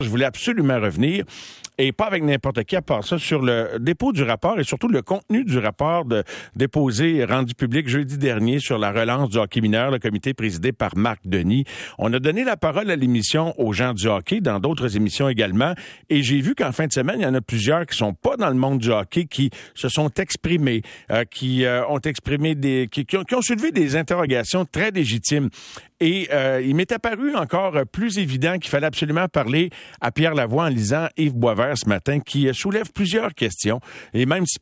Je voulais absolument revenir, et pas avec n'importe qui à part ça, sur le dépôt du rapport et surtout le contenu du rapport de, déposé rendu public jeudi dernier sur la relance du hockey mineur, le comité présidé par Marc Denis. On a donné la parole à l'émission aux gens du hockey, dans d'autres émissions également, et j'ai vu qu'en fin de semaine, il y en a plusieurs qui sont pas dans le monde du hockey, qui se sont exprimés, euh, qui euh, ont exprimé des, qui, qui, ont, qui ont soulevé des interrogations très légitimes. Et euh, il m'est apparu encore plus évident qu'il fallait absolument parler à Pierre Lavoie en lisant Yves Boisvert ce matin, qui soulève plusieurs questions. Et même si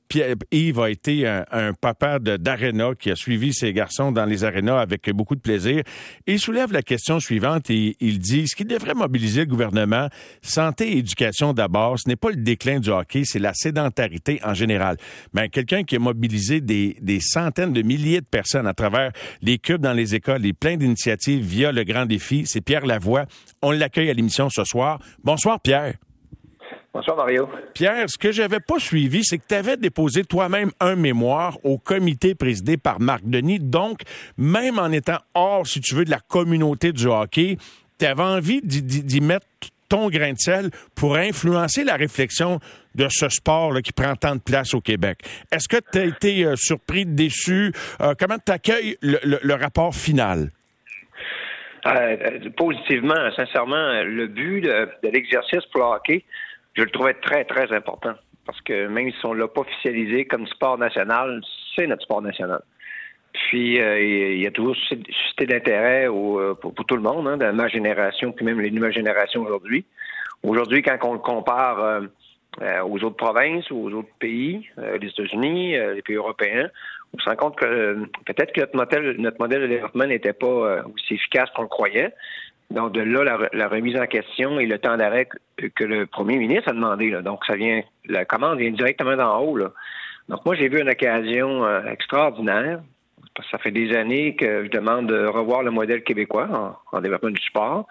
Yves a été un, un papa d'aréna, qui a suivi ses garçons dans les arénas avec beaucoup de plaisir, il soulève la question suivante et il dit, ce qui devrait mobiliser le gouvernement, santé et éducation d'abord, ce n'est pas le déclin du hockey, c'est la sédentarité en général. Mais ben, quelqu'un qui a mobilisé des, des centaines de milliers de personnes à travers les cubes dans les écoles et plein d'initiatives via le grand défi. C'est Pierre Lavoie. On l'accueille à l'émission ce soir. Bonsoir, Pierre. Bonsoir, Mario. Pierre, ce que j'avais pas suivi, c'est que tu avais déposé toi-même un mémoire au comité présidé par Marc Denis. Donc, même en étant hors, si tu veux, de la communauté du hockey, tu avais envie d'y mettre ton grain de sel pour influencer la réflexion de ce sport là, qui prend tant de place au Québec. Est-ce que tu as été euh, surpris, déçu? Euh, comment tu accueilles le, le, le rapport final? Euh, positivement, sincèrement, le but de, l'exercice pour le hockey, je le trouvais très, très important. Parce que même si on ne l'a pas officialisé comme sport national, c'est notre sport national. Puis, euh, il y a toujours suscité d'intérêt pour, pour, tout le monde, hein, de ma génération, puis même les nouvelles générations aujourd'hui. Aujourd'hui, quand on le compare euh, euh, aux autres provinces aux autres pays, euh, les États-Unis, euh, les pays européens, on se rend compte que peut-être que notre modèle, notre modèle de développement n'était pas aussi efficace qu'on le croyait. Donc, de là, la, la, remise en question et le temps d'arrêt que, que, le premier ministre a demandé. Là. Donc, ça vient, la commande vient directement d'en haut. Là. Donc, moi, j'ai vu une occasion euh, extraordinaire. Parce que ça fait des années que je demande de revoir le modèle québécois en, en développement du sport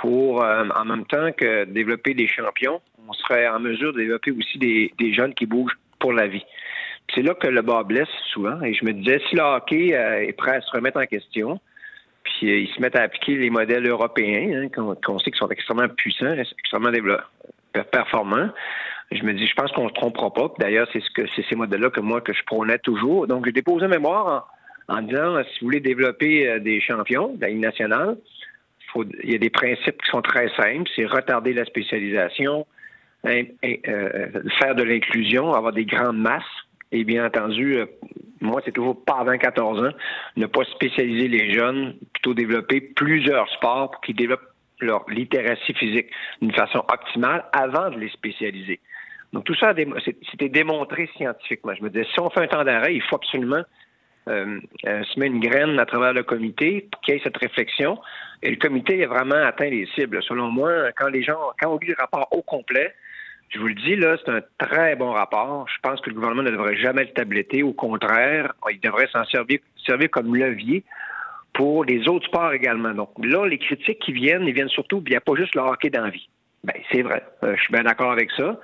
pour, euh, en même temps que développer des champions, on serait en mesure de développer aussi des, des jeunes qui bougent pour la vie. C'est là que le bas blesse souvent. Et je me disais, si le hockey euh, est prêt à se remettre en question, puis euh, ils se mettent à appliquer les modèles européens, hein, qu'on qu sait qu'ils sont extrêmement puissants, extrêmement performants. Je me dis, je pense qu'on ne se trompera pas. D'ailleurs, c'est ce ces modèles-là que moi que je prônais toujours. Donc, j'ai déposé un mémoire en, disant, si vous voulez développer euh, des champions de la Ligue nationale, il y a des principes qui sont très simples. C'est retarder la spécialisation, euh, faire de l'inclusion, avoir des grandes masses. Et bien entendu, euh, moi, c'est toujours pas avant 14 ans, ne pas spécialiser les jeunes, plutôt développer plusieurs sports pour qu'ils développent leur littératie physique d'une façon optimale avant de les spécialiser. Donc tout ça, c'était démontré scientifiquement. Je me disais, si on fait un temps d'arrêt, il faut absolument euh, euh, se mettre une graine à travers le comité pour qu'il y ait cette réflexion. Et le comité a vraiment atteint les cibles. Selon moi, quand les gens, quand on lit le rapport au complet, je vous le dis, là, c'est un très bon rapport. Je pense que le gouvernement ne devrait jamais le tabletter. Au contraire, il devrait s'en servir, servir comme levier pour les autres sports également. Donc là, les critiques qui viennent, ils viennent surtout, il n'y a pas juste le hockey d'envie. Ben, c'est vrai. Euh, je suis bien d'accord avec ça.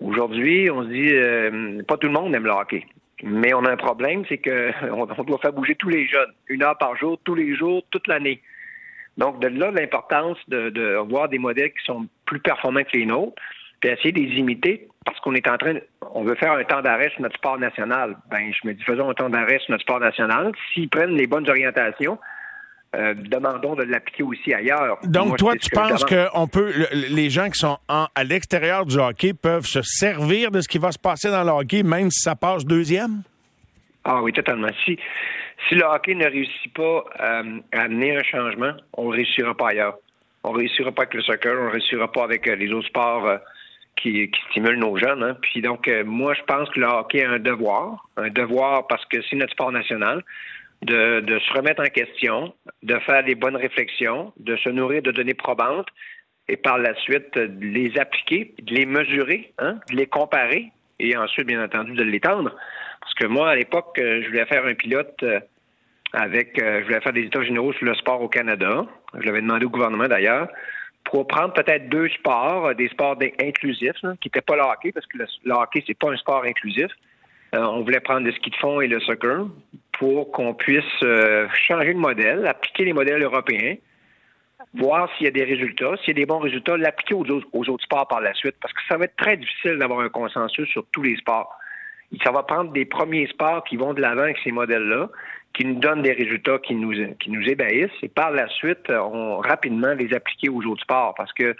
Aujourd'hui, on se dit, euh, pas tout le monde aime le hockey. Mais on a un problème, c'est qu'on on doit faire bouger tous les jeunes, une heure par jour, tous les jours, toute l'année. Donc, de là, l'importance de, de voir des modèles qui sont plus performants que les nôtres puis essayer de les imiter parce qu'on est en train, de, on veut faire un temps d'arrêt sur notre sport national. Ben, je me dis, faisons un temps d'arrêt sur notre sport national. S'ils prennent les bonnes orientations, euh, demandons de l'appliquer aussi ailleurs. Donc, Moi, toi, tu penses que on peut, les gens qui sont en, à l'extérieur du hockey peuvent se servir de ce qui va se passer dans le hockey, même si ça passe deuxième? Ah oui, totalement. Si, si le hockey ne réussit pas euh, à amener un changement, on ne réussira pas ailleurs. On ne réussira pas avec le soccer, on ne réussira pas avec euh, les autres sports. Euh, qui, stimule nos jeunes. Hein. Puis donc, euh, moi, je pense que le hockey a un devoir, un devoir parce que c'est notre sport national, de, se remettre en question, de faire les bonnes réflexions, de se nourrir de données probantes et par la suite de les appliquer, de les mesurer, hein, de les comparer et ensuite, bien entendu, de l'étendre. Parce que moi, à l'époque, euh, je voulais faire un pilote euh, avec, je voulais faire des états généraux sur le sport au Canada. Je l'avais demandé au gouvernement d'ailleurs pour prendre peut-être deux sports, euh, des sports inclusifs, qui n'étaient pas le hockey, parce que le, le hockey, c'est pas un sport inclusif. Euh, on voulait prendre le ski de fond et le soccer pour qu'on puisse euh, changer de modèle, appliquer les modèles européens, voir s'il y a des résultats, s'il y a des bons résultats, l'appliquer aux autres sports par la suite, parce que ça va être très difficile d'avoir un consensus sur tous les sports. Ça va prendre des premiers sports qui vont de l'avant avec ces modèles-là, qui nous donnent des résultats qui nous, qui nous ébahissent, et par la suite, on rapidement les appliquer aux autres sports, parce que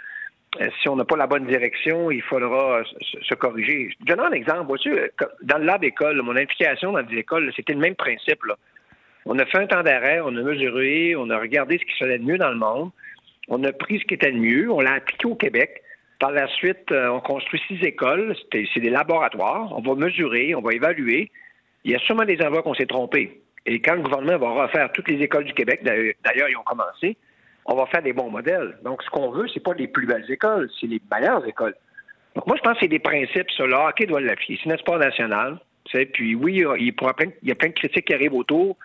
euh, si on n'a pas la bonne direction, il faudra se corriger. Je donne un exemple. Vois-tu, dans le lab école, mon implication dans les écoles, c'était le même principe. Là. On a fait un temps d'arrêt, on a mesuré, on a regardé ce qui se faisait de mieux dans le monde, on a pris ce qui était le mieux, on l'a appliqué au Québec. Par la suite, euh, on construit six écoles, c'est des laboratoires, on va mesurer, on va évaluer. Il y a sûrement des endroits qu'on s'est trompé. Et quand le gouvernement va refaire toutes les écoles du Québec, d'ailleurs, ils ont commencé, on va faire des bons modèles. Donc, ce qu'on veut, c'est pas les plus belles écoles, c'est les meilleures écoles. Donc, moi, je pense que c'est des principes, ça. Le hockey doit l'appliquer. C'est un sport national. Puis oui, il y a plein de critiques qui arrivent autour.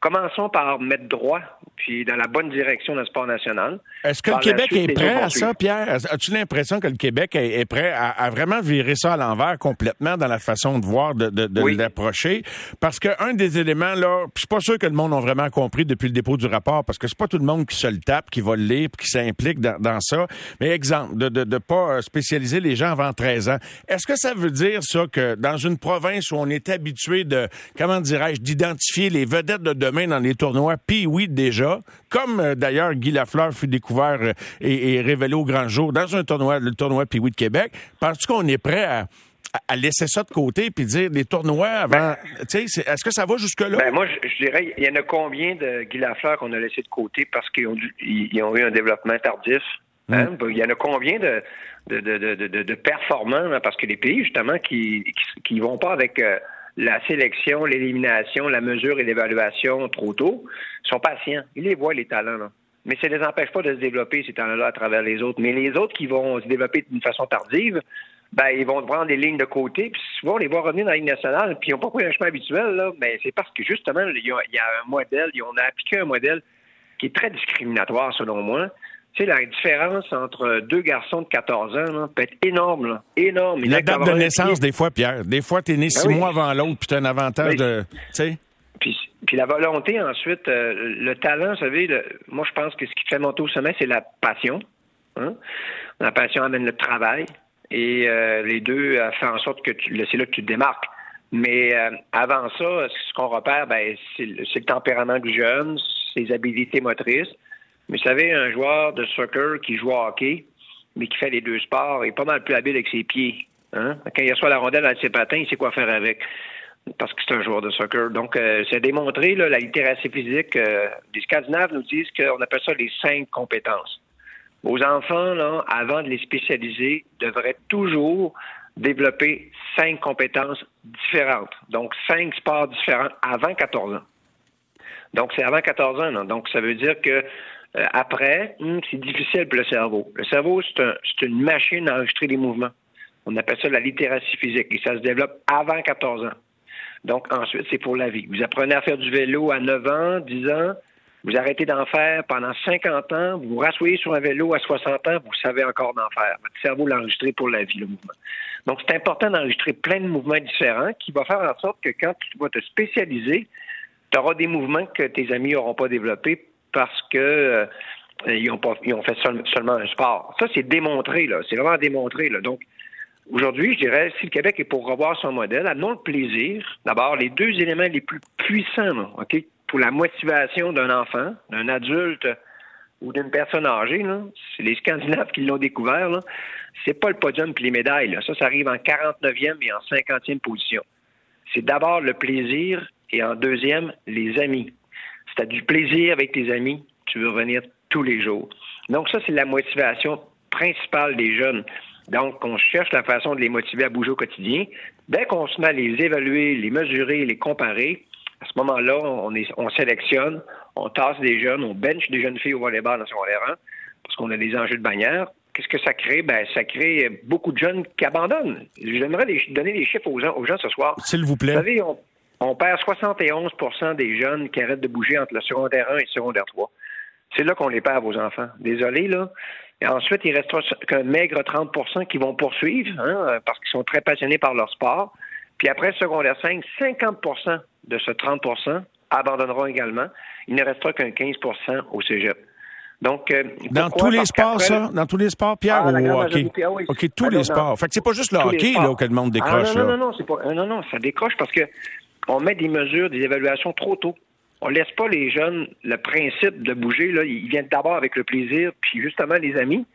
Commençons par mettre droit, puis dans la bonne direction d'un sport national. Est-ce que le Québec est prêt à ça, Pierre? As-tu l'impression que le Québec est, prêt à, vraiment virer ça à l'envers complètement dans la façon de voir, de, de, l'approcher? Parce qu'un des éléments, là, je suis pas sûr que le monde a vraiment compris depuis le dépôt du rapport, parce que c'est pas tout le monde qui se le tape, qui va le lire, qui s'implique dans, dans, ça. Mais exemple, de ne pas euh, spécialiser les gens avant 13 ans. Est-ce que ça veut dire, ça, que dans une province où on est habitué de, comment dirais-je, d'identifier les vedettes de dans les tournois, oui, déjà, comme euh, d'ailleurs Guy Lafleur fut découvert euh, et, révélé au grand jour dans un tournoi, le tournoi puis oui de Québec. Penses-tu qu'on est prêt à, laisser ça de côté puis dire des tournois avant? Ben, est-ce que ça va jusque-là? Ben moi, je, dirais, il y en a combien de Guy Lafleur qu'on a laissé de côté parce qu'ils ont, ils ont eu un développement tardif? Hein? Mm. Il y en a combien de, de, de, de, performants? Parce que les pays, justement, qui qui, vont pas avec. Euh, la sélection, l'élimination, la mesure et l'évaluation trop tôt, sont patients. Ils les voient, les talents. Mais ça ne les empêche pas de se développer, ces talents-là, à travers les autres. Mais les autres qui vont se développer d'une façon tardive, ben, ils vont prendre des lignes de côté, puis souvent, on les voit revenir dans la ligne nationale, puis ils n'ont pas pris un chemin habituel, là. Mais c'est parce que, justement, il y, il y a un modèle, on a appliqué un modèle qui est très discriminatoire, selon moi, tu sais, la différence entre deux garçons de 14 ans peut être énorme, là. énorme. La date de naissance, des fois, Pierre. Des fois, tu es né ben six mois avant l'autre, puis tu as un avantage de. Tu sais? Puis, puis, la volonté, ensuite, euh, le talent, vous savez, moi, je pense que ce qui fait monter au sommet, c'est la passion. Hein. La passion amène le travail. Et euh, les deux euh, font en sorte que c'est là que tu te démarques. Mais avant ça, ce qu'on repère, ben, c'est le tempérament du jeune, ses habilités motrices. Mais vous savez, un joueur de soccer qui joue au hockey, mais qui fait les deux sports, est pas mal plus habile avec ses pieds. Hein? Quand il reçoit la rondelle avec ses patins, il sait quoi faire avec. Parce que c'est un joueur de soccer. Donc, euh, c'est démontré, là, la littératie physique. Euh, les Scandinaves nous disent qu'on appelle ça les cinq compétences. Vos enfants, là, avant de les spécialiser, devraient toujours développer cinq compétences différentes. Donc, cinq sports différents avant 14 ans. Donc, c'est avant 14 ans. Donc, ça veut dire que euh, après, hmm, c'est difficile pour le cerveau. Le cerveau, c'est une machine à enregistrer des mouvements. On appelle ça la littératie physique et ça se développe avant 14 ans. Donc ensuite, c'est pour la vie. Vous apprenez à faire du vélo à 9 ans, 10 ans, vous arrêtez d'en faire pendant 50 ans, vous vous rassoyez sur un vélo à 60 ans, vous savez encore d'en faire. Votre cerveau l'a enregistré pour la vie, le mouvement. Donc c'est important d'enregistrer plein de mouvements différents qui va faire en sorte que quand tu vas te spécialiser, tu auras des mouvements que tes amis n'auront pas développés parce que euh, ils, ont pas, ils ont fait seulement un sport. Ça, c'est démontré, là. C'est vraiment démontré, là. Donc, aujourd'hui, je dirais, si le Québec est pour revoir son modèle, amenons le plaisir. D'abord, les deux éléments les plus puissants, OK, pour la motivation d'un enfant, d'un adulte ou d'une personne âgée, c'est les Scandinaves qui l'ont découvert, là. C'est pas le podium et les médailles, Ça, ça arrive en 49e et en 50e position. C'est d'abord le plaisir et en deuxième, les amis. Si tu as du plaisir avec tes amis, tu veux revenir tous les jours. Donc ça, c'est la motivation principale des jeunes. Donc, on cherche la façon de les motiver à bouger au quotidien. Dès qu'on se met à les évaluer, les mesurer, les comparer, à ce moment-là, on, on sélectionne, on tasse des jeunes, on bench des jeunes filles au volleyball dans secondaire 1, parce qu'on a des enjeux de bannière. Qu'est-ce que ça crée? Ben, ça crée beaucoup de jeunes qui abandonnent. J'aimerais donner des chiffres aux gens, aux gens ce soir. S'il vous plaît. Vous savez, on perd 71% des jeunes qui arrêtent de bouger entre le secondaire 1 et le secondaire 3. C'est là qu'on les perd, vos enfants. Désolé, là. Et ensuite, il restera qu'un maigre 30% qui vont poursuivre, hein, parce qu'ils sont très passionnés par leur sport. Puis après secondaire 5, 50% de ce 30% abandonneront également. Il ne restera qu'un 15% au cégep. Donc, euh, dans tous les sports, ça? Dans tous les sports, Pierre, ah, ou hockey? Ah OK, tous ah, les sports. Fait que c'est pas juste le hockey, là, que le monde décroche, non, non, non, non, pas, non, non, ça décroche parce que on met des mesures, des évaluations trop tôt. On laisse pas les jeunes le principe de bouger. Ils viennent d'abord avec le plaisir, puis justement les amis.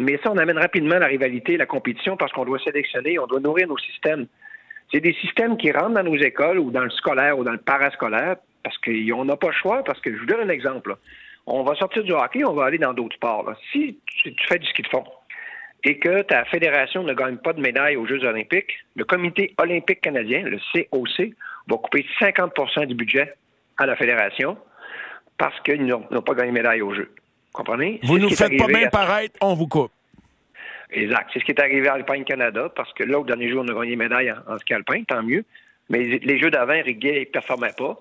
Mais ça, on amène rapidement la rivalité, la compétition, parce qu'on doit sélectionner, on doit nourrir nos systèmes. C'est des systèmes qui rentrent dans nos écoles ou dans le scolaire ou dans le parascolaire parce qu'on n'a pas le choix, parce que je vous donne un exemple. On va sortir du hockey, on va aller dans d'autres sports. Si tu, fais du ski de fond et que ta fédération ne gagne pas de médaille aux Jeux olympiques, le comité olympique canadien, le COC, va couper 50 du budget à la fédération parce qu'ils n'ont pas gagné de médaille aux Jeux. Comprenez? Vous nous faites pas bien paraître, on vous coupe. Exact. C'est ce qui est arrivé à Alpine Canada, parce que là, au dernier jour, on a gagné médaille en, ski alpin, tant mieux. Mais les jeux d'avant, Riguet ne performait pas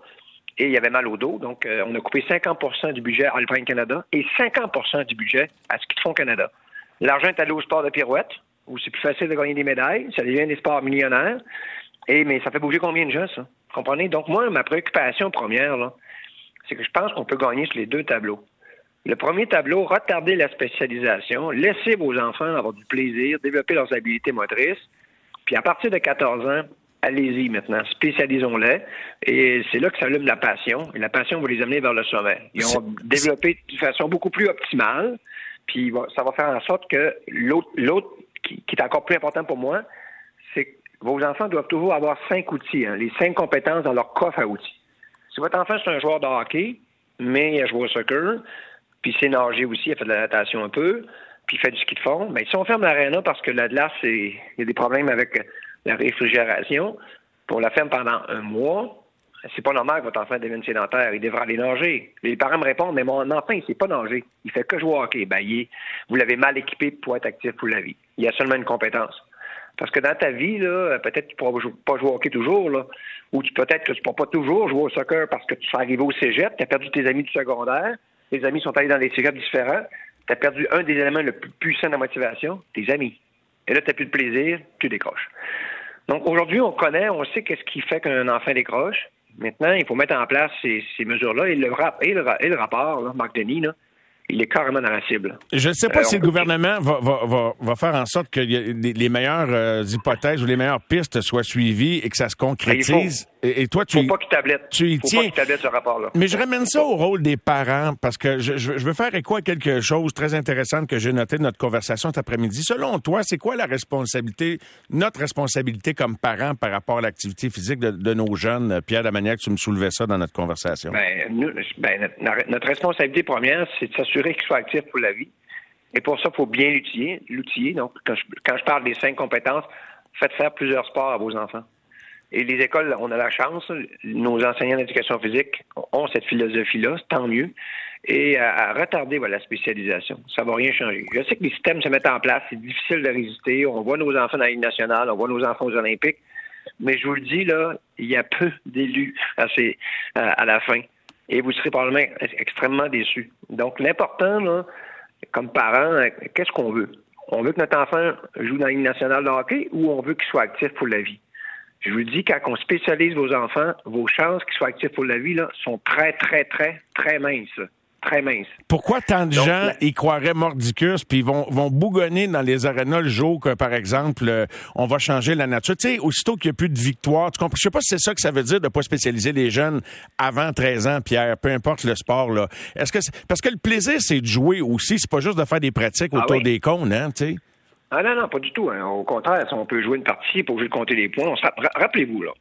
et il y avait mal au dos. Donc, euh, on a coupé 50% du budget à Alpine Canada et 50% du budget à Ski de fond Canada. L'argent est allé au sport de pirouette, où c'est plus facile de gagner des médailles. Ça devient des sports millionnaires. Et, mais ça fait bouger combien de gens, ça? Comprenez? Donc, moi, ma préoccupation première, c'est que je pense qu'on peut gagner sur les deux tableaux. Le premier tableau, retarder la spécialisation, laisser vos enfants avoir du plaisir, développer leurs habiletés motrices. Puis à partir de 14 ans, allez-y maintenant, spécialisons-les. Et c'est là que s'allume la passion. Et la passion va les amener vers le sommet. Ils vont développer de façon beaucoup plus optimale. Puis ça va faire en sorte que l'autre, qui, est encore plus important pour moi, vos enfants doivent toujours avoir cinq outils, hein, les cinq compétences dans leur coffre à outils. Si votre enfant c'est un joueur de hockey, mais il a joué au soccer, puis il sait nager aussi, il a fait de la natation un peu, puis il fait du ski de fond. Mais si on ferme l'aréna parce que la glace, il y a des problèmes avec la réfrigération, puis on la ferme pendant un mois, c'est pas normal que votre enfant devienne sédentaire. Il devra aller nager. Les parents me répondent, mais mon enfant, il sait pas nager. Il fait que jouer au hockey. Ben, vous l'avez mal équipé pour être actif pour la vie. Il a seulement une compétence. Parce que dans ta vie, là, peut-être que tu ne pourras pas jouer au hockey toujours, là, ou peut-être que tu ne pourras pas toujours jouer au soccer parce que tu seras arrivé au cégep, tu as perdu tes amis du secondaire, tes amis sont allés dans des cégeps différents. Tu as perdu un des éléments le plus puissant de la motivation, tes amis. Et là, tu n'as plus de plaisir, tu décroches. Donc aujourd'hui, on connaît, on sait qu'est-ce qui fait qu'un enfant décroche. Maintenant, il faut mettre en place ces, mesures-là. Et le, et le, rapport, Marc Denis, là, il est carrément dans la cible. Je ne sais pas euh, si le gouvernement va, faire en sorte que les, meilleures euh, hypothèses ou les meilleures pistes soient suivies et que ça se concrétise. Et, toi, tu. Faut pas qu'il tablette. Tu y faut tiens. Pas ce rapport-là. Mais je ramène ça au rôle des parents parce que je, veux faire écho à quelque chose très intéressant que j'ai noté de notre conversation cet après-midi. Selon toi, c'est quoi la responsabilité, notre responsabilité comme parents par rapport à l'activité physique de, nos jeunes? Pierre que tu me soulevais ça dans notre conversation. Ben, ben notre, responsabilité première, c'est de s'assurer qu'ils soient actifs pour la vie. Et pour ça, il faut bien l'outiller. Donc, quand je, quand je parle des cinq compétences, faites faire plusieurs sports à vos enfants. Et les écoles, on a la chance, nos enseignants d'éducation physique ont cette philosophie-là, tant mieux. Et à, retarder la spécialisation. Ça va rien changer. Je sais que les systèmes se mettent en place, c'est difficile de résister. On voit nos enfants dans la Ligue nationale, on voit nos enfants aux Olympiques. Mais je vous le dis, là, il y a peu d'élus à, la fin. Et vous serez probablement extrêmement déçus. Donc, l'important, là, comme parent, qu'est-ce qu'on veut? On veut que notre enfant joue dans la Ligue nationale de hockey ou on veut qu'il soit actif pour la vie? Je vous dis, quand on spécialise vos enfants, vos chances qu'ils soient actifs pour la vie là, sont très, très, très, très minces. Très minces. Pourquoi tant de gens y croiraient mordicus puis vont, vont bougonner dans les arénas le jour que, par exemple, euh, on va changer la nature? Tu sais, aussitôt qu'il n'y a plus de victoire, tu comprends? Je sais pas si c'est ça que ça veut dire de ne pas spécialiser les jeunes avant 13 ans, Pierre, peu importe le sport, là. Est-ce que Parce que le plaisir, c'est de jouer aussi, c'est pas juste de faire des pratiques ah autour des cônes, hein, tu sais? Ah non, non, pas du tout. Hein. Au contraire, si on peut jouer une partie pour jouer compter les points, rappelez-vous, là,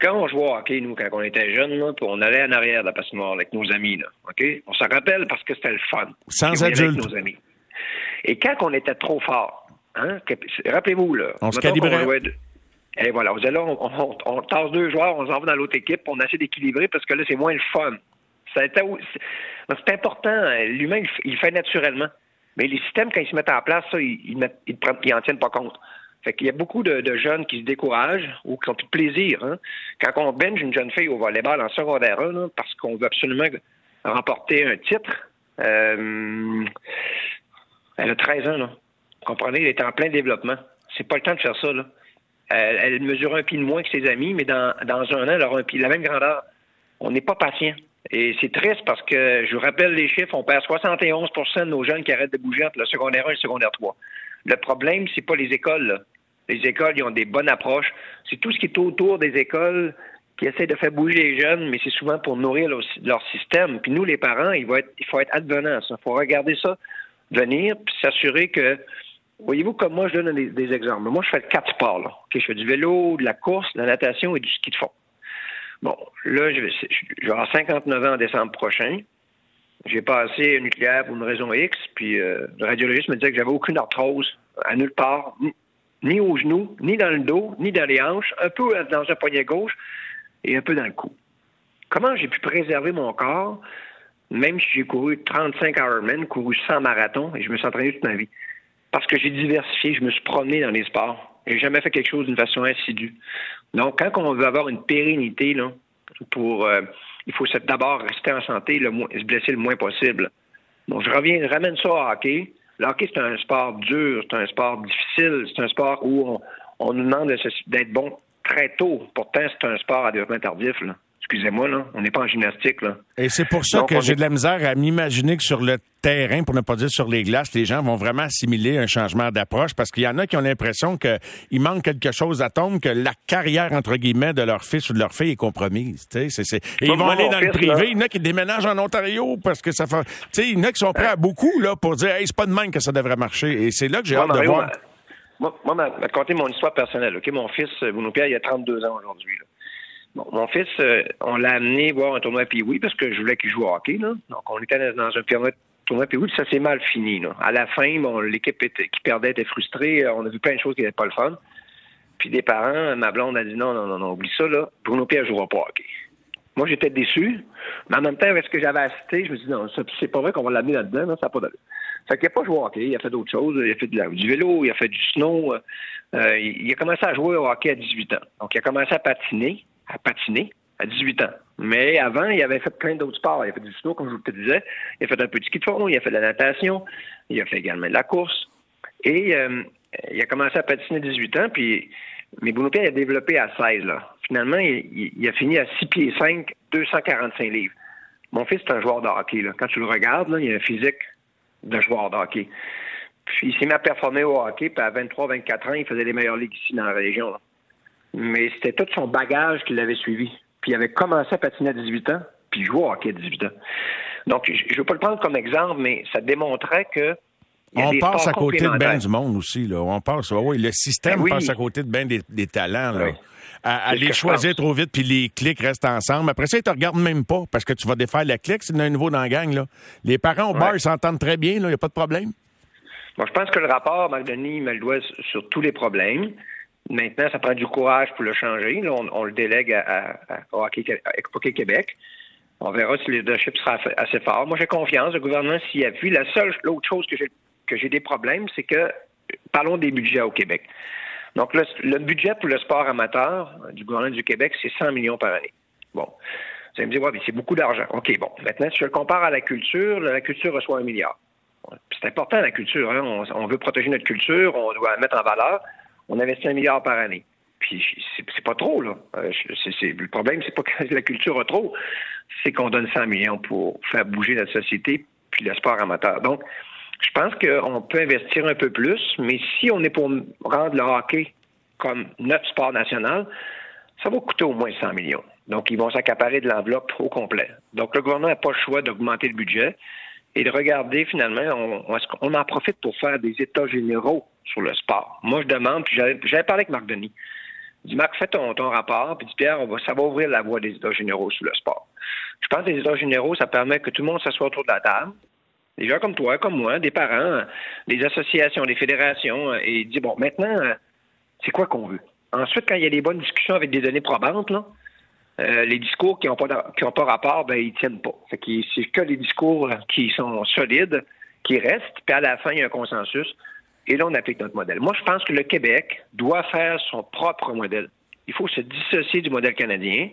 quand on jouait au hockey, nous, quand on était jeunes, là, on allait en arrière de la passoire avec nos amis, là, OK? On s'en rappelle parce que c'était le fun. Sans adultes. nos amis. Et quand on était trop fort, hein, rappelez-vous, là, on se calibrait. Et voilà, on, là, on, on, tasse deux joueurs, on s'en va dans l'autre équipe, on essaie d'équilibrer parce que là, c'est moins le fun. C'est important. Hein. L'humain, il le fait naturellement. Mais les systèmes, quand ils se mettent en place, ça, ils, ils, en tiennent pas compte. Fait qu'il y a beaucoup de, jeunes qui se découragent ou qui ont plus de plaisir. Hein. Quand on bench une jeune fille au volleyball en secondaire 1, parce qu'on veut absolument remporter un titre, euh, elle a 13 ans, là. Vous comprenez? Elle est en plein développement. C'est pas le temps de faire ça, là. Elle, mesure un pied de moins que ses amis, mais dans, un an, elle aura un pied de la même grandeur. On n'est pas patient. Et c'est triste parce que, je vous rappelle les chiffres, on perd 71% de nos jeunes qui arrêtent de bouger entre le secondaire 1 et le secondaire 3. Le problème, c'est pas les écoles. Les écoles, ils ont des bonnes approches. C'est tout ce qui est autour des écoles qui essaie de faire bouger les jeunes, mais c'est souvent pour nourrir leur, système. Puis nous, les parents, il, être, faut être advenant. Il faut regarder ça venir, puis s'assurer que Voyez-vous, comme moi, je donne des, exemples. Moi, je fais quatre sports. Là. je fais du vélo, de la course, de la natation et du ski de fond. Bon, là, je vais, avoir 59 ans en décembre prochain. J'ai passé un nucléaire pour une raison X, puis euh, le radiologiste me disait que j'avais aucune arthrose à nulle part, ni, ni au genou, ni dans le dos, ni dans les hanches, un peu dans un poignet gauche et un peu dans le cou. Comment j'ai pu préserver mon corps, même si j'ai couru 35 Ironman, couru 100 marathons, et je me suis entraîné toute ma vie? Parce que j'ai diversifié, je me suis promené dans les sports. J'ai jamais fait quelque chose d'une façon assidue. Donc, quand on veut avoir une pérennité, là, euh, il faut d'abord rester en santé, le se blesser le moins possible. Bon, je reviens, ramène ça au hockey. Le hockey, c'est un sport dur, c'est un sport difficile, c'est un sport où on, on nous demande d'être bon très tôt. Pourtant, c'est un sport à développement tardif. Là. Excusez-moi, là, on n'est pas en gymnastique. Là. Et c'est pour ça que j'ai de la misère à m'imaginer que sur le terrain, pour ne pas dire sur les glaces, les gens vont vraiment assimiler un changement d'approche parce qu'il y en a qui ont l'impression qu'il manque quelque chose à tomber, que la carrière, entre guillemets, de leur fils ou de leur fille est compromise. Et ils vont aller dans le privé. Il y en a qui déménagent en Ontario parce que ça fait. il y en a qui sont prêts à beaucoup là, pour dire hey, c'est pas de même que ça devrait marcher. Et c'est là que j'ai hâte de voir. Moi, moi, m'a conté mon histoire personnelle. Ok, Mon fils, Bruno Pierre, il a 32 ans aujourd'hui mon fils, euh, on l'a amené voir un tournoi puis oui parce que je voulais qu'il joue au hockey. Là. Donc, on était dans un tournoi puis oui, ça s'est mal fini. Là. À la fin, bon, l'équipe qui perdait était frustrée. On a vu plein de choses qui n'étaient pas le fun. Puis des parents, ma blonde a dit non, non, non, non, oublie ça, là. Bruno Pierre jouera pas au hockey. Moi, j'étais déçu, mais en même temps, avec ce que j'avais assisté, je me suis dit non, c'est pas vrai qu'on va l'amener là-dedans, ça n'a pas d'allure. Fait qu'il n'a pas joué au hockey, il a fait d'autres choses, il a fait du vélo, il a fait du snow. Euh, il a commencé à jouer au hockey à 18 ans. Donc, il a commencé à patiner à patiner à 18 ans. Mais avant, il avait fait plein d'autres sports. Il a fait du snow, comme je vous le disais. Il a fait un peu de ski de fond, il a fait de la natation, il a fait également de la course. Et euh, il a commencé à patiner à 18 ans, puis mais Bruno Pierre a développé à 16. Là. Finalement, il, a fini à 6 pieds 5, 245 livres. Mon fils est un joueur de hockey. Là. Quand tu le regardes, là, il a un physique de joueur de hockey. Puis il s'est mis à performer au hockey, puis à 23-24 ans, il faisait les meilleures ligues ici dans la région. Là mais c'était tout son bagage qui l'avait suivi. Puis il avait commencé à patiner à 18 ans, puis jouer au hockey à 18 ans. Donc, je ne veux pas le prendre comme exemple, mais ça démontrait que on passe à côté de bien du monde aussi. Là. On passe, oui, le système ben passe à côté de bien des, talents. Là. À, les choisir trop vite, puis les clics restent ensemble. Après ça, ils te regardent même pas parce que tu vas défaire la clique, c'est un nouveau dans la gang. Là. Les parents au bar, ils s'entendent très bien, il n'y a pas de problème. Moi, je pense que le rapport, Marc Denis, me le doit sur tous les problèmes. Maintenant, ça prend du courage pour le changer. on, le délègue à, Hockey Québec. On verra si le leadership sera assez fort. Moi, j'ai confiance. Le gouvernement s'y appuie. La seule, l'autre chose que j'ai, que j'ai des problèmes, c'est que, parlons des budgets au Québec. Donc, le, budget pour le sport amateur du gouvernement du Québec, c'est 100 millions par année. Bon. Vous allez me dire, ouais, mais c'est beaucoup d'argent. OK, bon. Maintenant, si je le compare à la culture, la culture reçoit un milliard. C'est important, la culture. Hein. On, veut protéger notre culture, on doit la mettre en valeur on investit un milliard par année. Puis c'est pas trop, là. Euh, le problème, c'est pas que la culture a trop, c'est qu'on donne 100 millions pour faire bouger notre société puis le sport amateur. Donc, je pense qu'on peut investir un peu plus, mais si on est pour rendre le hockey comme notre sport national, ça va coûter au moins 100 millions. Donc, ils vont s'accaparer de l'enveloppe au complet. Donc, le gouvernement n'a pas le choix d'augmenter le budget et de regarder finalement, on, en profite pour faire des états généraux sur le sport? Moi, je demande, puis j'avais parlé avec Marc Denis. Je dis, Marc, fais ton, rapport, puis dis, Pierre, on va, ça va ouvrir la voie des états généraux sur le sport. Je pense que les états généraux, ça permet que tout le monde s'assoie autour de la table. Des gens comme toi, comme moi, des parents, des associations, des fédérations, et dit, bon, maintenant, c'est quoi qu'on veut? Ensuite, quand il y a des bonnes discussions avec des données probantes, là, euh, les discours qui n'ont pas, pas rapport, ben, ils tiennent pas. c'est que les discours qui sont solides qui restent, puis à la fin, il y a un consensus. Et là, on applique notre modèle. Moi, je pense que le Québec doit faire son propre modèle. Il faut se dissocier du modèle canadien,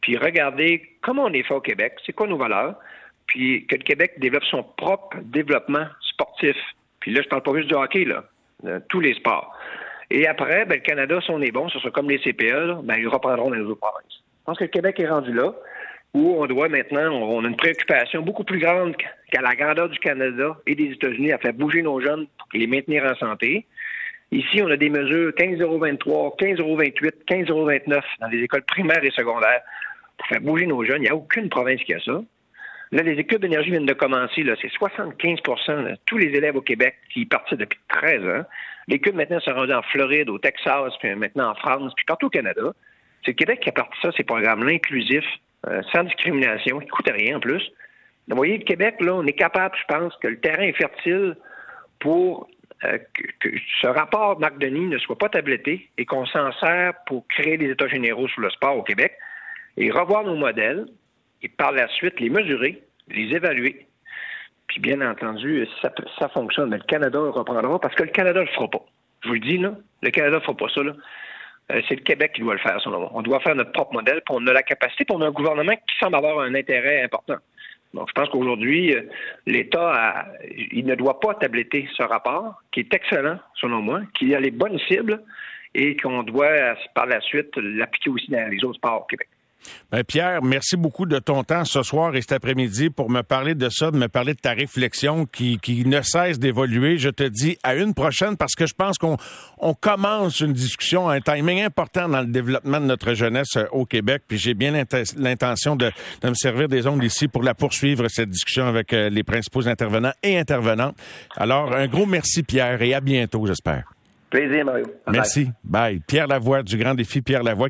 puis regarder comment on est fait au Québec, c'est quoi nos valeurs, puis que le Québec développe son propre développement sportif. Puis là, je parle pas juste du hockey, là, tous les sports. Et après, ben, le Canada, si on est bon, ce sera comme les CPE, ben, ils reprendront dans les autres provinces. Je pense que le Québec est rendu là. où on doit maintenant, on a une préoccupation beaucoup plus grande qu'à la grandeur du Canada et des États-Unis à faire bouger nos jeunes pour les maintenir en santé. Ici, on a des mesures 15,23, 15,28, 15,29 dans les écoles primaires et secondaires pour faire bouger nos jeunes. Il n'y a aucune province qui a ça. Là, les écoles d'énergie viennent de commencer. C'est 75 de tous les élèves au Québec qui partent depuis 13 ans. Les clubs maintenant sont rendus en Floride, au Texas, puis maintenant en France, puis partout au Canada. C'est le Québec qui a parti ça, ces programmes-là inclusifs, euh, sans discrimination, qui ne coûtent rien en plus. Vous voyez, le Québec, là, on est capable, je pense, que le terrain est fertile pour euh, que, ce rapport Marc Denis ne soit pas tabletté et qu'on s'en sert pour créer des États généraux sur le sport au Québec et revoir nos modèles et par la suite les mesurer, les évaluer. Puis bien entendu, ça, fonctionne, mais le Canada reprendra parce que le Canada ne le fera pas. Je vous le dis, là, le Canada ne fera pas ça. Là. Euh, c'est le Québec qui doit le faire, selon moi. On doit faire notre propre modèle, puis on a la capacité, puis on a un gouvernement qui semble avoir un intérêt important. Donc, je pense qu'aujourd'hui, euh, l'État, il ne doit pas tabletter ce rapport, qui est excellent, selon moi, qui a les bonnes cibles et qu'on doit, par la suite, l'appliquer aussi dans les autres sports au Québec. Ben Pierre, merci beaucoup de ton temps ce soir et cet après-midi pour me parler de ça, de me parler de ta réflexion qui, qui ne cesse d'évoluer. Je te dis à une prochaine parce que je pense qu'on on commence une discussion, un timing important dans le développement de notre jeunesse euh, au Québec. Puis j'ai bien l'intention de, de, me servir des ondes ici pour la poursuivre, cette discussion avec euh, les principaux intervenants et intervenantes. Alors, un gros merci Pierre et à bientôt, j'espère. Plaisir, Mario. Merci. Bye. Pierre Lavoie du Grand Défi, Pierre Lavoie.